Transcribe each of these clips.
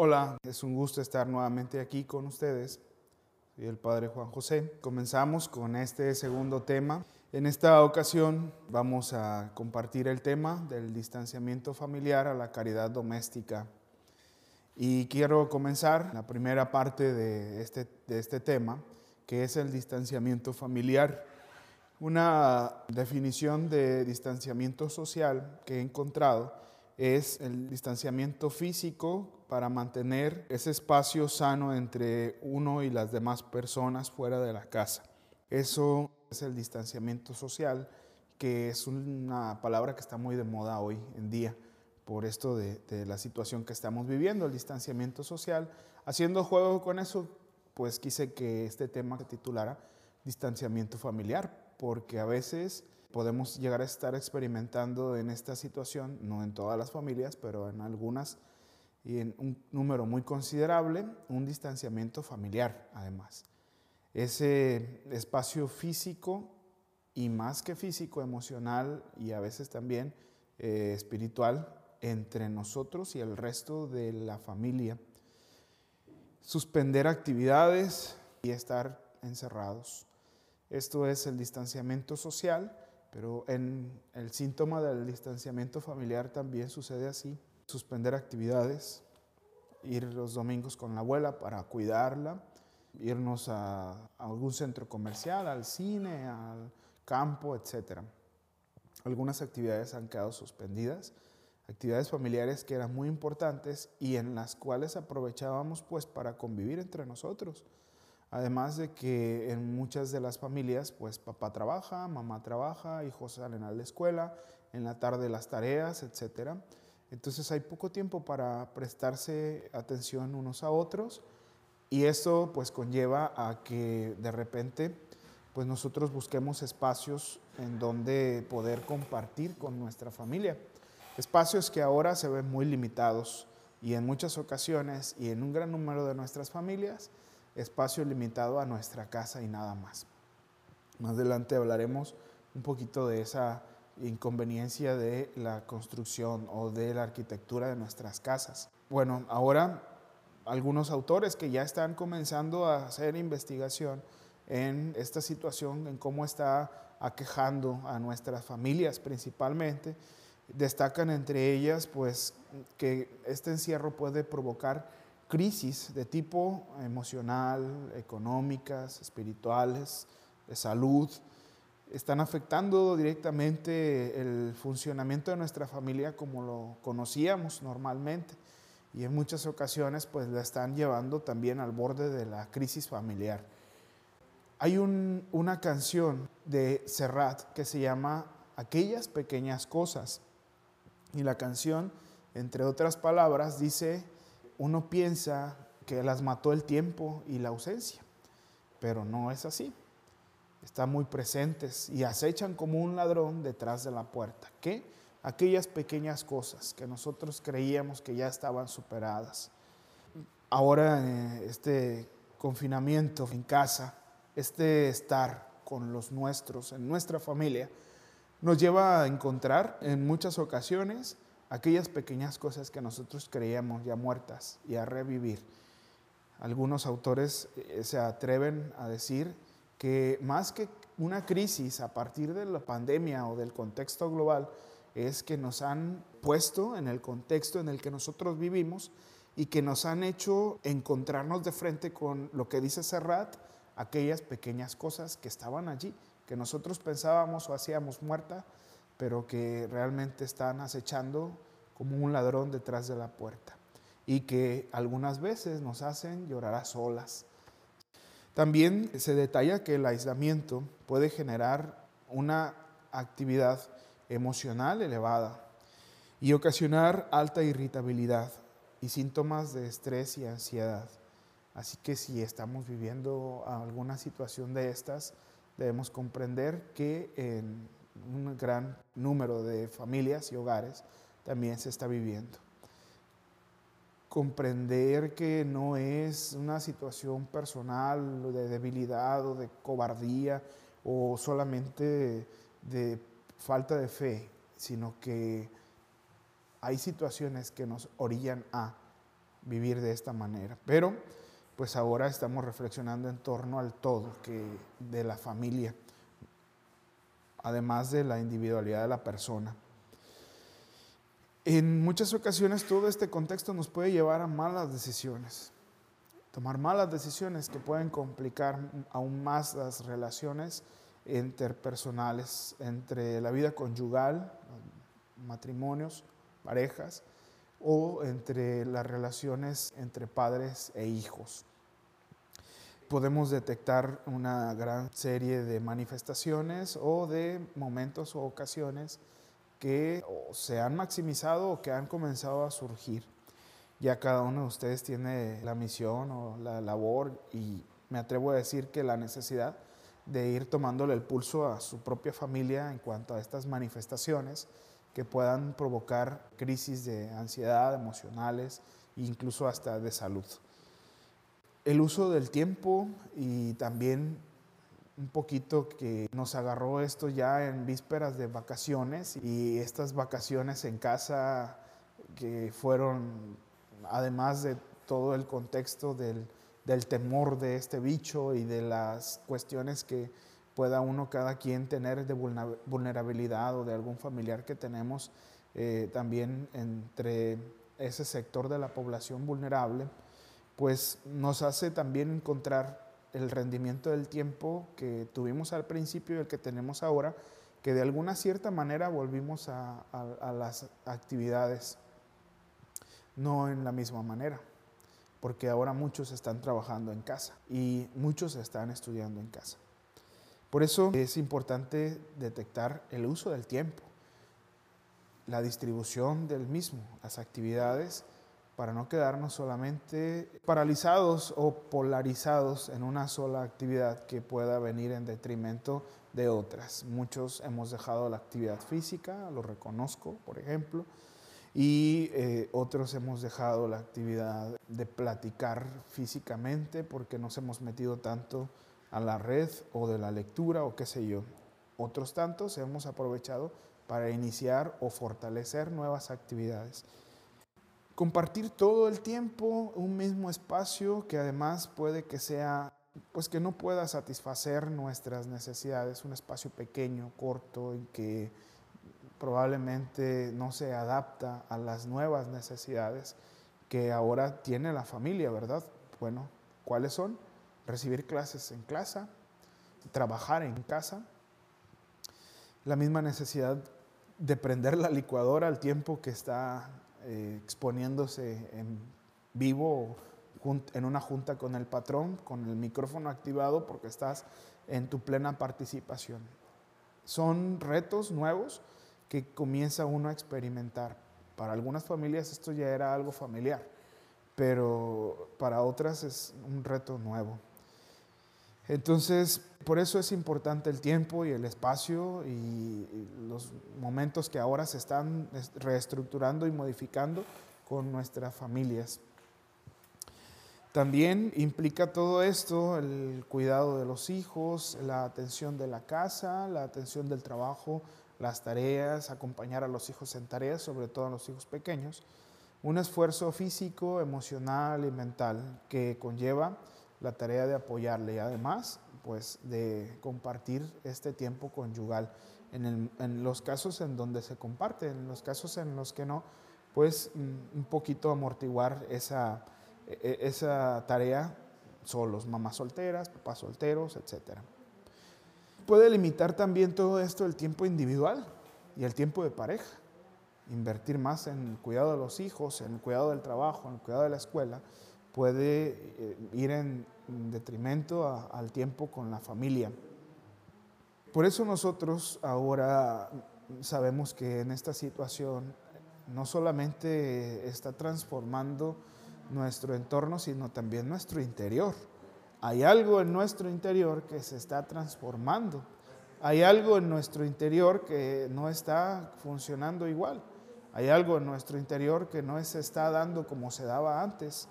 Hola, es un gusto estar nuevamente aquí con ustedes. Soy el Padre Juan José. Comenzamos con este segundo tema. En esta ocasión vamos a compartir el tema del distanciamiento familiar a la caridad doméstica. Y quiero comenzar la primera parte de este, de este tema, que es el distanciamiento familiar. Una definición de distanciamiento social que he encontrado es el distanciamiento físico para mantener ese espacio sano entre uno y las demás personas fuera de la casa. Eso es el distanciamiento social, que es una palabra que está muy de moda hoy en día por esto de, la situación que estamos viviendo, el distanciamiento social. Haciendo juego con eso, pues quise que este tema se titulara distanciamiento familiar, porque a veces podemos llegar a estar experimentando en esta situación, no en todas las familias, pero en algunas y en un número muy considerable, un distanciamiento familiar además. Ese espacio físico y más que físico, emocional y a veces también eh, espiritual entre nosotros y el resto de la familia. Suspender actividades y estar encerrados. Esto es el distanciamiento social pero en el síntoma del distanciamiento familiar también sucede así. Suspender actividades, ir los domingos con la abuela para cuidarla, irnos a, algún centro comercial, al cine, al campo, etc. Algunas actividades han quedado suspendidas, actividades familiares que eran muy importantes y en las cuales aprovechábamos pues para convivir entre nosotros. Además de que en muchas de las familias, pues papá trabaja, mamá trabaja, hijos salen a la escuela, en la tarde las tareas, etc. Entonces hay poco tiempo para prestarse atención unos a otros y eso pues conlleva a que de repente pues nosotros busquemos espacios en donde poder compartir con nuestra familia. Espacios que ahora se ven muy limitados y en muchas ocasiones y en un gran número de nuestras familias espacio limitado a nuestra casa y nada más. Más adelante hablaremos un poquito de esa inconveniencia de la construcción o de la arquitectura de nuestras casas. Bueno, ahora algunos autores que ya están comenzando a hacer investigación en esta situación, en cómo está aquejando a nuestras familias principalmente, destacan entre ellas pues que este encierro puede provocar crisis de tipo emocional, económicas, espirituales, de salud, están afectando directamente el funcionamiento de nuestra familia como lo conocíamos normalmente y en muchas ocasiones pues la están llevando también al borde de la crisis familiar. Hay una canción de Serrat que se llama Aquellas pequeñas cosas y la canción, entre otras palabras, dice uno piensa que las mató el tiempo y la ausencia, pero no es así. Están muy presentes y acechan como un ladrón detrás de la puerta. ¿Qué? Aquellas pequeñas cosas que nosotros creíamos que ya estaban superadas. Ahora eh, este confinamiento en casa, este estar con los nuestros, en nuestra familia, nos lleva a encontrar en muchas ocasiones aquellas pequeñas cosas que nosotros creíamos ya muertas y a revivir. Algunos autores eh, se atreven a decir que más que una crisis a partir de la pandemia o del contexto global, es que nos han puesto en el contexto en el que nosotros vivimos y que nos han hecho encontrarnos de frente con lo que dice Serrat, aquellas pequeñas cosas que estaban allí, que nosotros pensábamos o hacíamos muerta, pero que realmente están acechando como un ladrón detrás de la puerta y que algunas veces nos hacen llorar a solas. También se detalla que el aislamiento puede generar una actividad emocional elevada y ocasionar alta irritabilidad y síntomas de estrés y ansiedad. Así que si estamos viviendo alguna situación de estas, debemos comprender que en un gran número de familias y hogares también se está viviendo. Comprender que no es una situación personal de debilidad o de cobardía o solamente de falta de fe, sino que hay situaciones que nos orillan a vivir de esta manera. Pero pues ahora estamos reflexionando en torno al todo que de la familia, además de la individualidad de la persona. En muchas ocasiones todo este contexto nos puede llevar a malas decisiones, tomar malas decisiones que pueden complicar aún más las relaciones interpersonales entre la vida conyugal, matrimonios, parejas, o entre las relaciones entre padres e hijos. Podemos detectar una gran serie de manifestaciones o de momentos o ocasiones que se han maximizado o que han comenzado a surgir. Ya cada uno de ustedes tiene la misión o la labor y me atrevo a decir que la necesidad de ir tomándole el pulso a su propia familia en cuanto a estas manifestaciones que puedan provocar crisis de ansiedad, emocionales incluso hasta de salud. El uso del tiempo y también un poquito que nos agarró esto ya en vísperas de vacaciones y estas vacaciones en casa que fueron, además de todo el contexto del, del temor de este bicho y de las cuestiones que pueda uno, cada quien tener de vulnerabilidad o de algún familiar que tenemos eh, también entre ese sector de la población vulnerable, pues nos hace también encontrar el rendimiento del tiempo que tuvimos al principio y el que tenemos ahora, que de alguna cierta manera volvimos a, las actividades, no en la misma manera, porque ahora muchos están trabajando en casa y muchos están estudiando en casa. Por eso es importante detectar el uso del tiempo, la distribución del mismo, las actividades, para no quedarnos solamente paralizados o polarizados en una sola actividad que pueda venir en detrimento de otras. Muchos hemos dejado la actividad física, lo reconozco, por ejemplo, y eh, otros hemos dejado la actividad de platicar físicamente porque nos hemos metido tanto a la red o de la lectura o qué sé yo. Otros tantos hemos aprovechado para iniciar o fortalecer nuevas actividades. Compartir todo el tiempo un mismo espacio que además puede que sea, pues que no pueda satisfacer nuestras necesidades, un espacio pequeño, corto y que probablemente no se adapta a las nuevas necesidades que ahora tiene la familia, ¿verdad? Bueno, ¿cuáles son? recibir clases en casa, trabajar en casa, la misma necesidad de prender la licuadora al tiempo que está eh, exponiéndose en vivo en una junta con el patrón, con el micrófono activado porque estás en tu plena participación. Son retos nuevos que comienza uno a experimentar. Para algunas familias esto ya era algo familiar, pero para otras es un reto nuevo. Entonces, por eso es importante el tiempo y el espacio y, los momentos que ahora se están reestructurando y modificando con nuestras familias. También implica todo esto el cuidado de los hijos, la atención de la casa, la atención del trabajo, las tareas, acompañar a los hijos en tareas, sobre todo a los hijos pequeños, un esfuerzo físico, emocional y mental que conlleva la tarea de apoyarle y además pues de compartir este tiempo conyugal. En, los casos en donde se comparte, en los casos en los que no, pues mm, un poquito amortiguar esa, e, esa tarea solos, mamás solteras, papás solteros, etc. Puede limitar también todo esto el tiempo individual y el tiempo de pareja. Invertir más en el cuidado de los hijos, en el cuidado del trabajo, en el cuidado de la escuela, puede eh, ir en detrimento al tiempo con la familia. Por eso nosotros ahora sabemos que en esta situación no solamente está transformando nuestro entorno, sino también nuestro interior. Hay algo en nuestro interior que se está transformando. Hay algo en nuestro interior que no está funcionando igual. Hay algo en nuestro interior que no se está dando como se daba antes.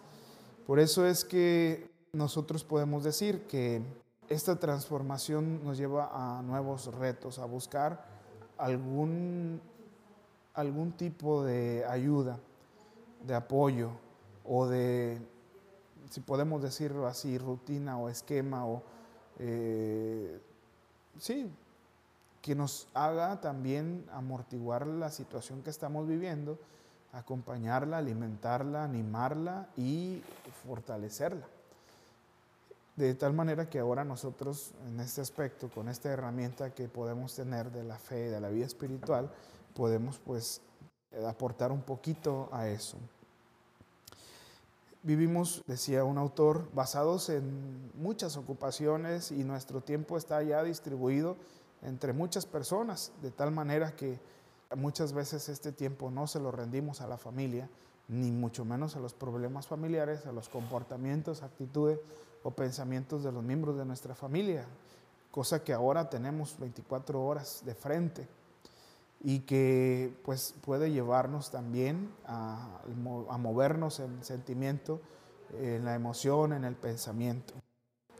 Por eso es que nosotros podemos decir que esta transformación nos lleva a nuevos retos, a buscar algún, algún tipo de ayuda, de apoyo o de, si podemos decirlo así, rutina o esquema o, eh, sí, que nos haga también amortiguar la situación que estamos viviendo, acompañarla, alimentarla, animarla y fortalecerla. De tal manera que ahora nosotros en este aspecto, con esta herramienta que podemos tener de la fe, de la vida espiritual, podemos pues aportar un poquito a eso. Vivimos, decía un autor, basados en muchas ocupaciones y nuestro tiempo está ya distribuido entre muchas personas, de tal manera que muchas veces este tiempo no se lo rendimos a la familia, ni mucho menos a los problemas familiares, a los comportamientos, actitudes o pensamientos de los miembros de nuestra familia, cosa que ahora tenemos 24 horas de frente y que pues puede llevarnos también a, a movernos en sentimiento, en la emoción, en el pensamiento.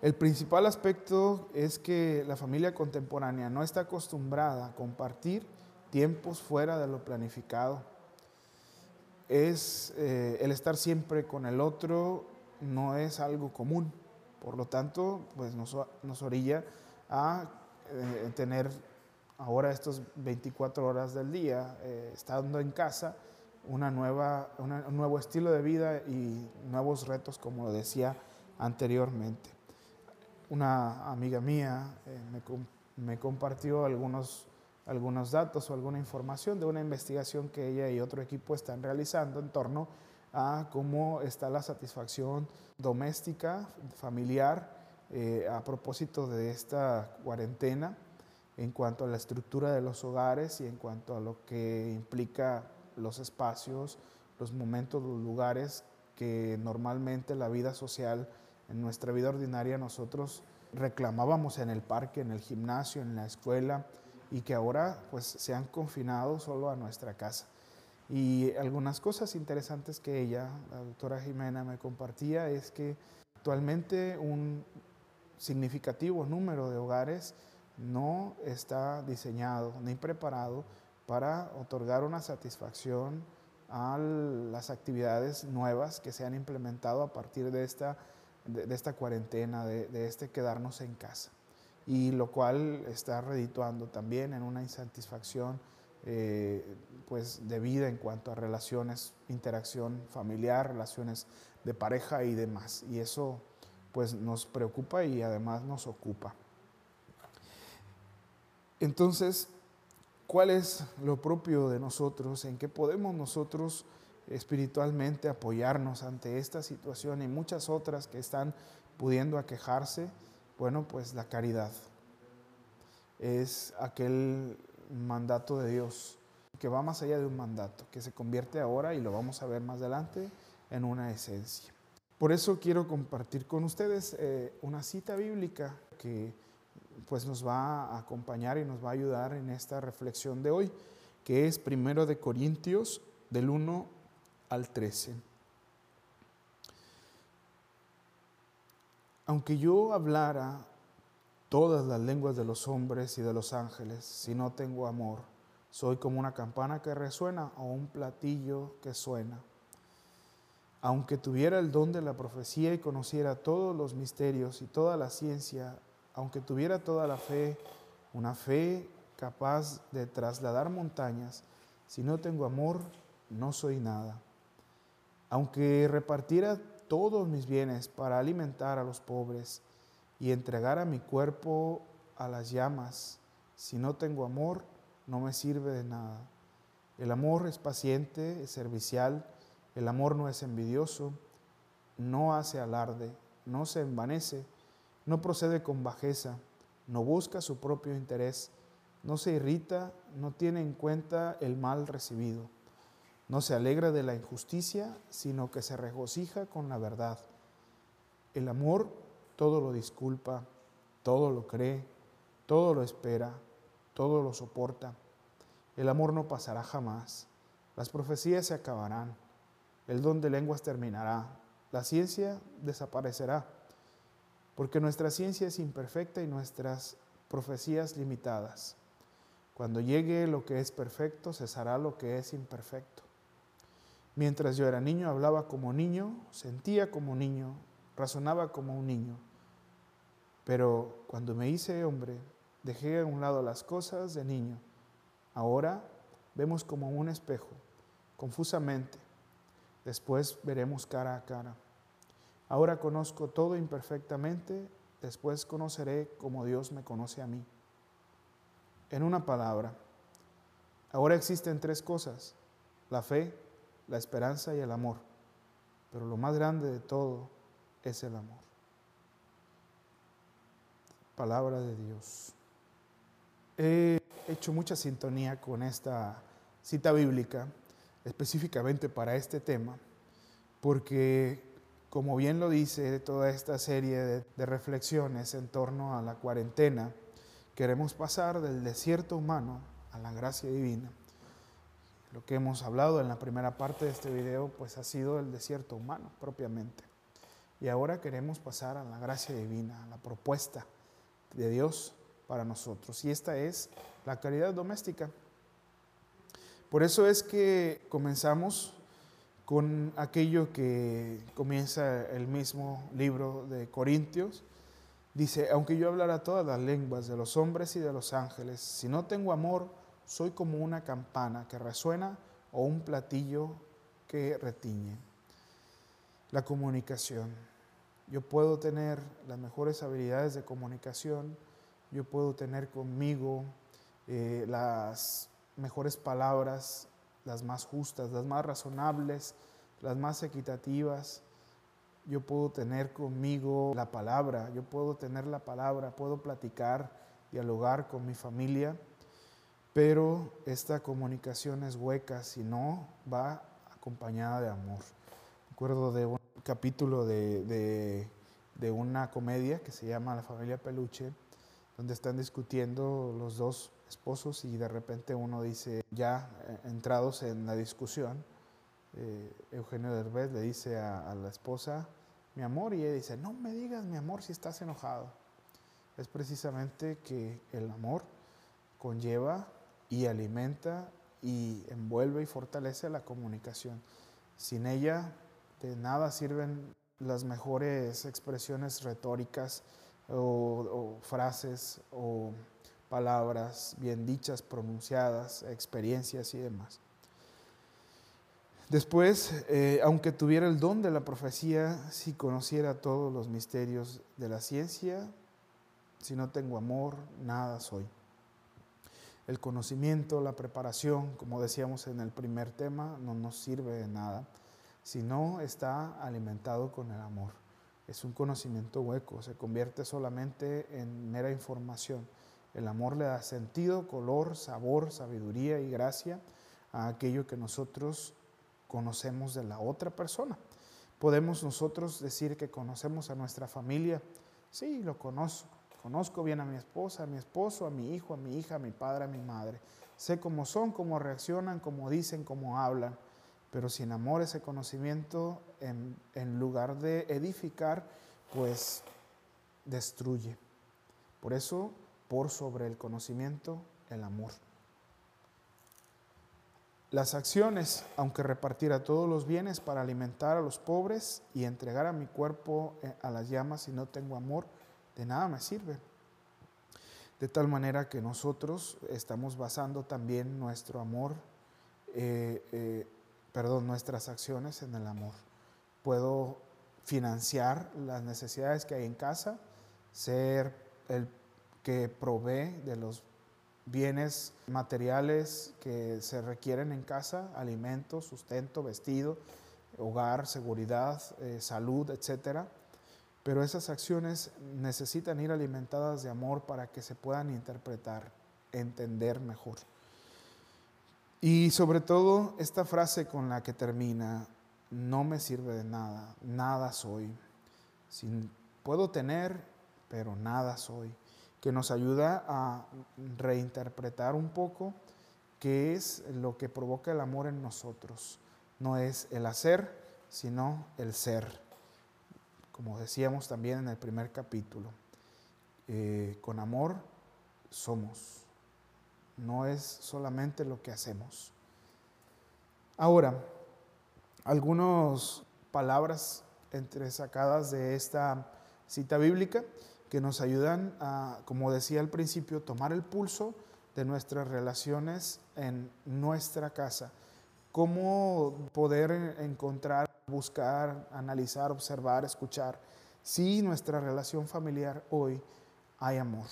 El principal aspecto es que la familia contemporánea no está acostumbrada a compartir tiempos fuera de lo planificado. Es eh, el estar siempre con el otro no es algo común. Por lo tanto, pues nos, nos orilla a eh, tener ahora estos 24 horas del día, eh, estando en casa, una nueva, un nuevo estilo de vida y nuevos retos, como lo decía anteriormente. Una amiga mía me, compartió algunos, algunos datos o alguna información de una investigación que ella y otro equipo están realizando en torno a cómo está la satisfacción doméstica, familiar, eh, a propósito de esta cuarentena en cuanto a la estructura de los hogares y en cuanto a lo que implica los espacios, los momentos, los lugares que normalmente la vida social, en nuestra vida ordinaria nosotros reclamábamos en el parque, en el gimnasio, en la escuela y que ahora pues se han confinado solo a nuestra casa. Y algunas cosas interesantes que ella, la doctora Jimena, me compartía es que actualmente un significativo número de hogares no está diseñado ni preparado para otorgar una satisfacción a las actividades nuevas que se han implementado a partir de esta, de, esta cuarentena, de, este quedarnos en casa. Y lo cual está redituando también en una insatisfacción eh, pues de vida en cuanto a relaciones, interacción familiar, relaciones de pareja y demás. Y eso pues nos preocupa y además nos ocupa. Entonces, ¿cuál es lo propio de nosotros? ¿En qué podemos nosotros espiritualmente apoyarnos ante esta situación y muchas otras que están pudiendo aquejarse? Bueno, pues la caridad es aquel mandato de Dios que va más allá de un mandato, que se convierte ahora, y lo vamos a ver más adelante, en una esencia. Por eso quiero compartir con ustedes eh, una cita bíblica que pues nos va a acompañar y nos va a ayudar en esta reflexión de hoy, que es primero de Corintios del 1 al 13. Aunque yo hablara todas las lenguas de los hombres y de los ángeles, si no tengo amor, soy como una campana que resuena o un platillo que suena. Aunque tuviera el don de la profecía y conociera todos los misterios y toda la ciencia aunque tuviera toda la fe, una fe capaz de trasladar montañas, si no tengo amor, no soy nada. Aunque repartiera todos mis bienes para alimentar a los pobres y entregara mi cuerpo a las llamas, si no tengo amor, no me sirve de nada. El amor es paciente, es servicial, el amor no es envidioso, no hace alarde, no se envanece no procede con bajeza, no busca su propio interés, no se irrita, no tiene en cuenta el mal recibido, no se alegra de la injusticia, sino que se regocija con la verdad. El amor todo lo disculpa, todo lo cree, todo lo espera, todo lo soporta. El amor no pasará jamás, las profecías se acabarán, el don de lenguas terminará, la ciencia desaparecerá porque nuestra ciencia es imperfecta y nuestras profecías limitadas. Cuando llegue lo que es perfecto, cesará lo que es imperfecto. Mientras yo era niño, hablaba como niño, sentía como niño, razonaba como un niño. Pero cuando me hice hombre, dejé a un lado las cosas de niño. Ahora vemos como un espejo, confusamente. Después veremos cara a cara. Ahora conozco todo imperfectamente, después conoceré como Dios me conoce a mí. En una palabra, ahora existen tres cosas, la fe, la esperanza y el amor. Pero lo más grande de todo es el amor. Palabra de Dios. He hecho mucha sintonía con esta cita bíblica, específicamente para este tema, porque como bien lo dice toda esta serie de, reflexiones en torno a la cuarentena, queremos pasar del desierto humano a la gracia divina. Lo que hemos hablado en la primera parte de este video pues ha sido el desierto humano propiamente. Y ahora queremos pasar a la gracia divina, a la propuesta de Dios para nosotros. Y esta es la caridad doméstica. Por eso es que comenzamos con aquello que comienza el mismo libro de Corintios. Dice, aunque yo hablara todas las lenguas de los hombres y de los ángeles, si no tengo amor, soy como una campana que resuena o un platillo que retiñe. La comunicación. Yo puedo tener las mejores habilidades de comunicación, yo puedo tener conmigo eh, las mejores palabras, las más justas, las más razonables, las más equitativas. Yo puedo tener conmigo la palabra, yo puedo tener la palabra, puedo platicar, dialogar con mi familia pero esta comunicación es hueca si no va acompañada de amor. Recuerdo de un capítulo de, de, una comedia que se llama La familia Peluche, donde están discutiendo los dos esposos y de repente uno dice, ya eh, entrados en la discusión, eh, Eugenio Derbez le dice a, a, la esposa, mi amor, y ella dice, no me digas mi amor si estás enojado. Es precisamente que el amor conlleva y alimenta y envuelve y fortalece la comunicación. Sin ella de nada sirven las mejores expresiones retóricas o, frases o palabras bien dichas, pronunciadas, experiencias y demás. Después, eh, aunque tuviera el don de la profecía, si conociera todos los misterios de la ciencia, si no tengo amor, nada soy el conocimiento, la preparación, como decíamos en el primer tema, no nos sirve de nada si no está alimentado con el amor. Es un conocimiento hueco, se convierte solamente en mera información. El amor le da sentido, color, sabor, sabiduría y gracia a aquello que nosotros conocemos de la otra persona. Podemos nosotros decir que conocemos a nuestra familia. Sí, lo conozco Conozco bien a mi esposa, a mi esposo, a mi hijo, a mi hija, a mi padre, a mi madre. Sé cómo son, cómo reaccionan, cómo dicen, cómo hablan. Pero sin amor ese conocimiento, en, en lugar de edificar, pues destruye. Por eso, por sobre el conocimiento, el amor. Las acciones, aunque repartiera todos los bienes para alimentar a los pobres y entregar a mi cuerpo eh, a las llamas si no tengo amor, de nada me sirve. De tal manera que nosotros estamos basando también nuestro amor, eh, eh, perdón, nuestras acciones en el amor. Puedo financiar las necesidades que hay en casa, ser el que provee de los bienes materiales que se requieren en casa, alimentos, sustento, vestido, hogar, seguridad, eh, salud, etcétera pero esas acciones necesitan ir alimentadas de amor para que se puedan interpretar, entender mejor. Y sobre todo esta frase con la que termina, no me sirve de nada, nada soy. Sin, puedo tener, pero nada soy. Que nos ayuda a reinterpretar un poco qué es lo que provoca el amor en nosotros. No es el hacer, sino el ser como decíamos también en el primer capítulo, eh, con amor somos, no es solamente lo que hacemos. Ahora, algunas palabras entre sacadas de esta cita bíblica que nos ayudan a, como decía al principio, tomar el pulso de nuestras relaciones en nuestra casa. Cómo poder encontrar, buscar, analizar, observar, escuchar si nuestra relación familiar hoy hay amor.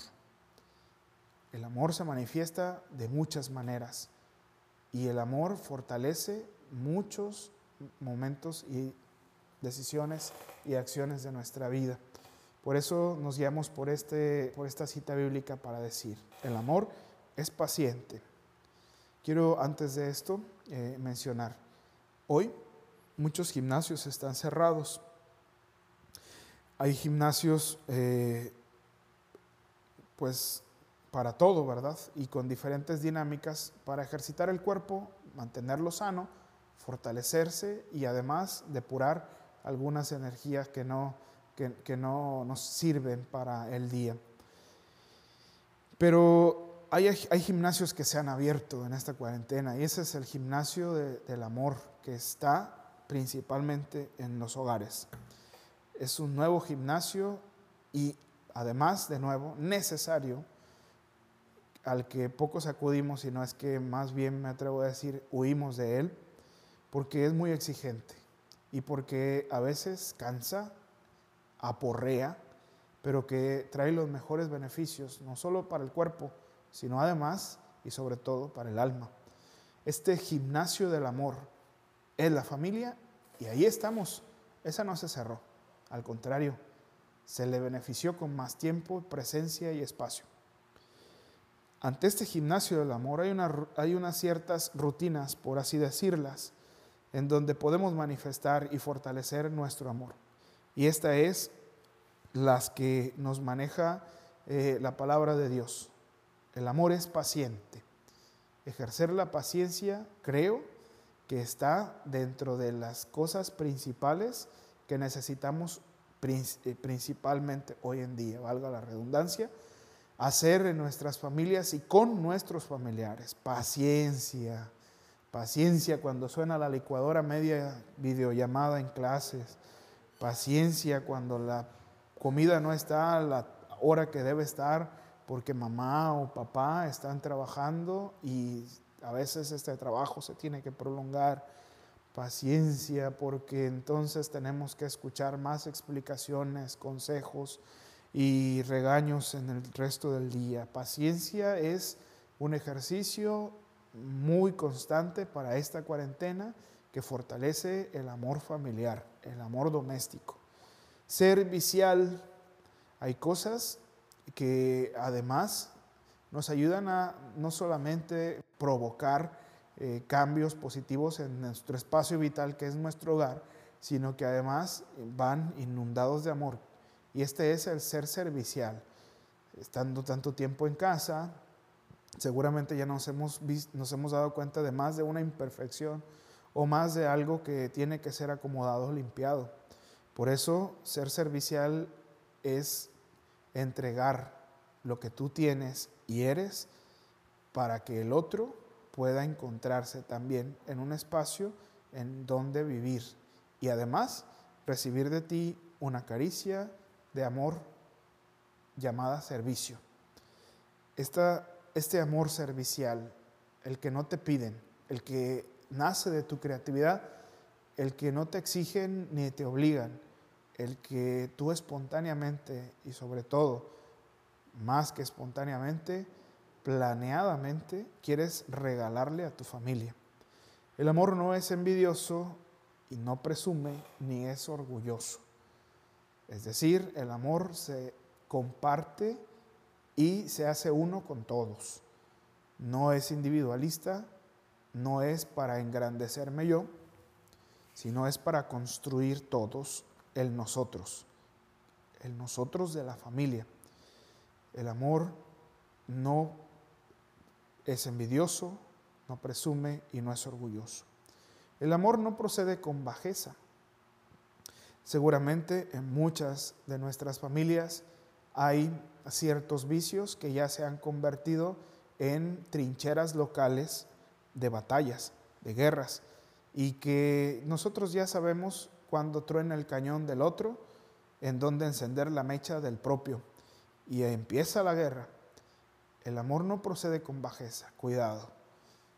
El amor se manifiesta de muchas maneras y el amor fortalece muchos momentos y decisiones y acciones de nuestra vida. Por eso nos guiamos por, este, por esta cita bíblica para decir, el amor es paciente. Quiero antes de esto eh, mencionar, hoy muchos gimnasios están cerrados. Hay gimnasios eh, pues para todo, ¿verdad? Y con diferentes dinámicas para ejercitar el cuerpo, mantenerlo sano, fortalecerse y además depurar algunas energías que no, que, no nos sirven para el día. Pero hay, hay, gimnasios que se han abierto en esta cuarentena y ese es el gimnasio del amor que está principalmente en los hogares. Es un nuevo gimnasio y además, de nuevo, necesario al que pocos acudimos, no es que más bien me atrevo a decir huimos de él, porque es muy exigente y porque a veces cansa, aporrea, pero que trae los mejores beneficios, no solo para el cuerpo, sino además y sobre todo para el alma. Este gimnasio del amor es la familia y ahí estamos. Esa no se cerró, al contrario, se le benefició con más tiempo, presencia y espacio. Ante este gimnasio del amor hay, hay unas ciertas rutinas, por así decirlas, en donde podemos manifestar y fortalecer nuestro amor. Y esta es las que nos maneja eh, la palabra de Dios. El amor es paciente. Ejercer la paciencia, creo, que está dentro de las cosas principales que necesitamos eh, principalmente hoy en día, valga la redundancia, hacer en nuestras familias y con nuestros familiares. Paciencia, paciencia cuando suena la licuadora media videollamada en clases, paciencia cuando la comida no está a la hora que debe estar porque mamá o papá están trabajando y a veces este trabajo se tiene que prolongar. Paciencia porque entonces tenemos que escuchar más explicaciones, consejos, y regaños en el resto del día. Paciencia es un ejercicio muy constante para esta cuarentena que fortalece el amor familiar, el amor doméstico. Servicial, hay cosas que además nos ayudan a no solamente provocar eh, cambios positivos en nuestro espacio vital que es nuestro hogar, sino que además van inundados de amor y este es el ser servicial. Estando tanto tiempo en casa, seguramente ya nos hemos, nos hemos dado cuenta de más de una imperfección o más de algo que tiene que ser acomodado, limpiado. Por eso ser servicial es entregar lo que tú tienes y eres para que el otro pueda encontrarse también en un espacio en donde vivir y además recibir de ti una caricia, de amor llamada servicio. este amor servicial, el que no te piden, el que nace de tu creatividad, el que no te exigen ni te obligan, el que tú espontáneamente y sobre todo, más que espontáneamente, planeadamente quieres regalarle a tu familia. El amor no es envidioso y no presume ni es orgulloso. Es decir, el amor se comparte y se hace uno con todos. No es individualista, no es para engrandecerme yo, sino es para construir todos el nosotros, el nosotros de la familia. El amor no es envidioso, no presume y no es orgulloso. El amor no procede con bajeza Seguramente en muchas de nuestras familias hay ciertos vicios que ya se han convertido en trincheras locales de batallas, de guerras. y que nosotros ya sabemos cuando truena el cañón del otro, en dónde encender la mecha del propio. Y empieza la guerra. El amor no procede con bajeza, cuidado.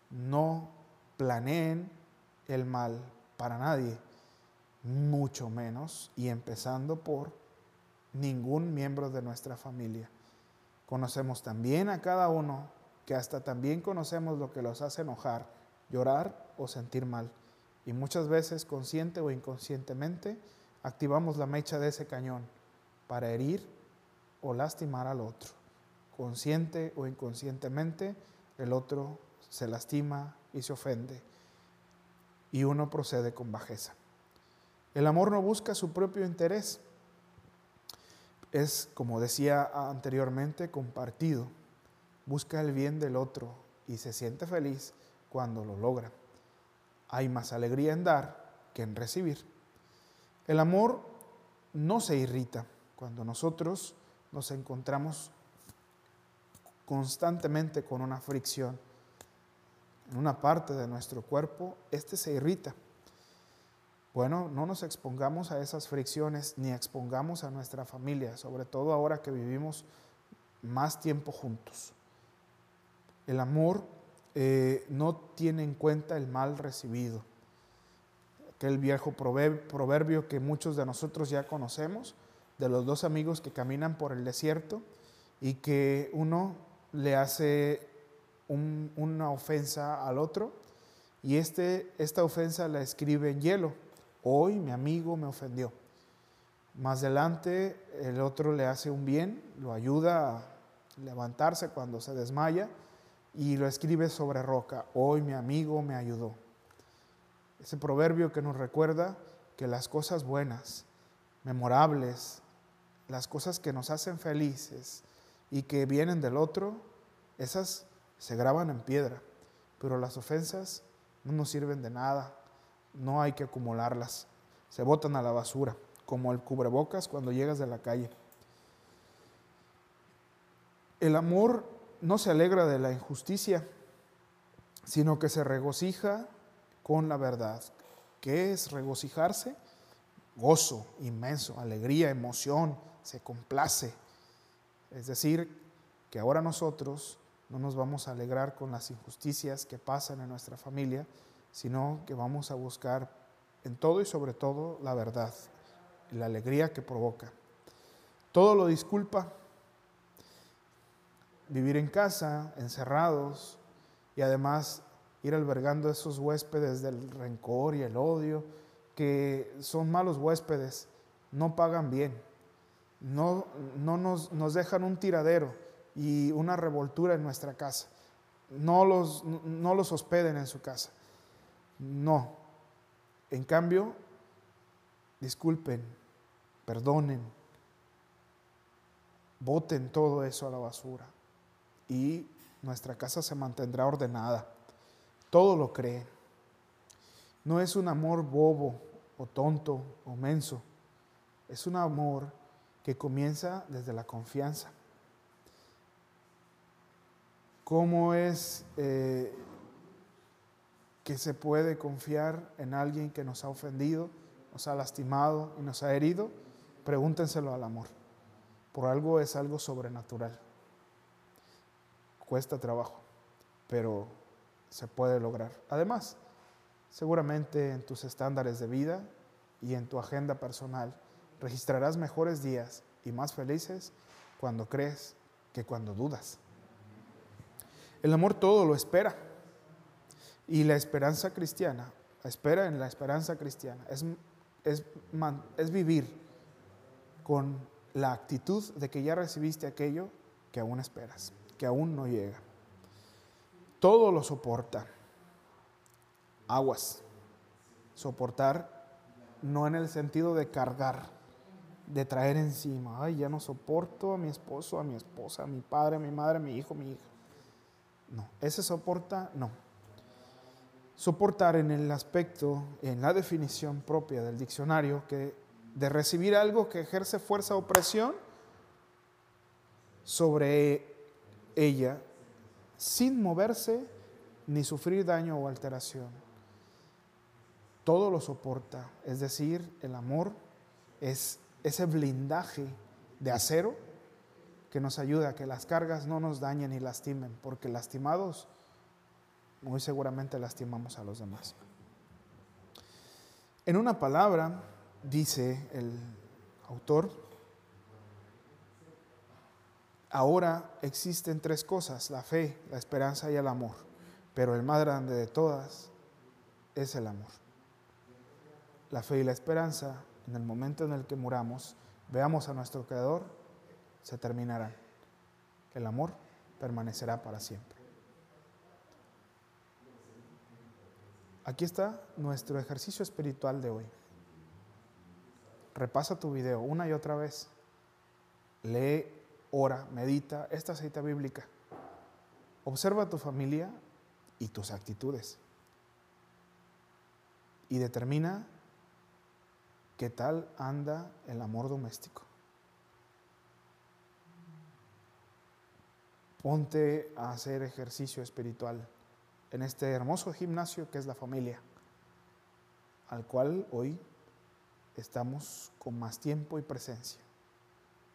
No planeen el mal para nadie, mucho menos, y empezando por ningún miembro de nuestra familia. Conocemos también a cada uno, que hasta también conocemos lo que los hace enojar, llorar o sentir mal. Y muchas veces, consciente o inconscientemente, activamos la mecha de ese cañón para herir o lastimar al otro. Consciente o inconscientemente, el otro se lastima y se ofende. Y uno procede con bajeza. El amor no busca su propio interés. Es, como decía anteriormente, compartido. Busca el bien del otro y se siente feliz cuando lo logra hay más alegría en dar que en recibir. El amor no se irrita cuando nosotros nos encontramos constantemente con una fricción en una parte de nuestro cuerpo, este se irrita. Bueno, no nos expongamos a esas fricciones ni expongamos a nuestra familia, sobre todo ahora que vivimos más tiempo juntos. El amor eh, no tiene en cuenta el mal recibido. Aquel viejo proverbio que muchos de nosotros ya conocemos, de los dos amigos que caminan por el desierto y que uno le hace una ofensa al otro y este, esta ofensa la escribe en hielo. Hoy mi amigo me ofendió. Más adelante el otro le hace un bien, lo ayuda a levantarse cuando se desmaya y lo escribe sobre roca. Hoy mi amigo me ayudó. Ese proverbio que nos recuerda que las cosas buenas, memorables, las cosas que nos hacen felices y que vienen del otro, esas se graban en piedra, pero las ofensas no nos sirven de nada, no hay que acumularlas, se botan a la basura, como el cubrebocas cuando llegas de la calle. El amor no se alegra de la injusticia, sino que se regocija con la verdad. ¿Qué es regocijarse? Gozo inmenso, alegría, emoción, se complace. Es decir, que ahora nosotros no nos vamos a alegrar con las injusticias que pasan en nuestra familia, sino que vamos a buscar en todo y sobre todo la verdad, la alegría que provoca. Todo lo disculpa, vivir en casa, encerrados, y además ir albergando esos huéspedes del rencor y el odio, que son malos huéspedes, no pagan bien, no, no nos, nos, dejan un tiradero y una revoltura en nuestra casa. No los, no los hospeden en su casa. No. En cambio, disculpen, perdonen, boten todo eso a la basura y nuestra casa se mantendrá ordenada. Todo lo cree. No es un amor bobo o tonto o menso. Es un amor que comienza desde la confianza. ¿Cómo es eh, que se puede confiar en alguien que nos ha ofendido, nos ha lastimado y nos ha herido? Pregúntenselo al amor. Por algo es algo sobrenatural cuesta trabajo, pero se puede lograr. Además, seguramente en tus estándares de vida y en tu agenda personal registrarás mejores días y más felices cuando crees que cuando dudas. El amor todo lo espera. Y la esperanza cristiana, espera en la esperanza cristiana, es, es, es vivir con la actitud de que ya recibiste aquello que aún esperas que aún no llega. Todo lo soporta. Aguas. Soportar no en el sentido de cargar, de traer encima. Ay, ya no soporto a mi esposo, a mi esposa, a mi padre, a mi madre, a mi hijo, a mi hija. No, ese soporta, no. Soportar en el aspecto, en la definición propia del diccionario, que de recibir algo que ejerce fuerza o presión sobre ella sin moverse ni sufrir daño o alteración. todo lo soporta. Es decir, el amor es ese blindaje de acero que nos ayuda a que las cargas no nos dañen y lastimen, porque lastimados muy seguramente lastimamos a los demás. En una palabra, dice el autor, ahora existen tres cosas, la fe, la esperanza y el amor, pero el más grande de todas es el amor. La fe y la esperanza, en el momento en el que muramos, veamos a nuestro Creador, se terminarán. El amor permanecerá para siempre. Aquí está nuestro ejercicio espiritual de hoy. Repasa tu video una y otra vez. Lee, ora, medita esta cita bíblica. Observa tu familia y tus actitudes. Y determina qué tal anda el amor doméstico. Ponte a hacer ejercicio espiritual en este hermoso gimnasio que es la familia, al cual hoy estamos con más tiempo y presencia.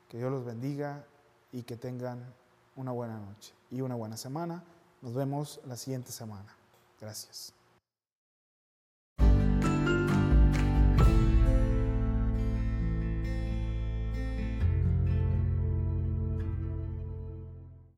Que Dios los bendiga y que tengan una buena noche y una buena semana. Nos vemos la siguiente semana. Gracias.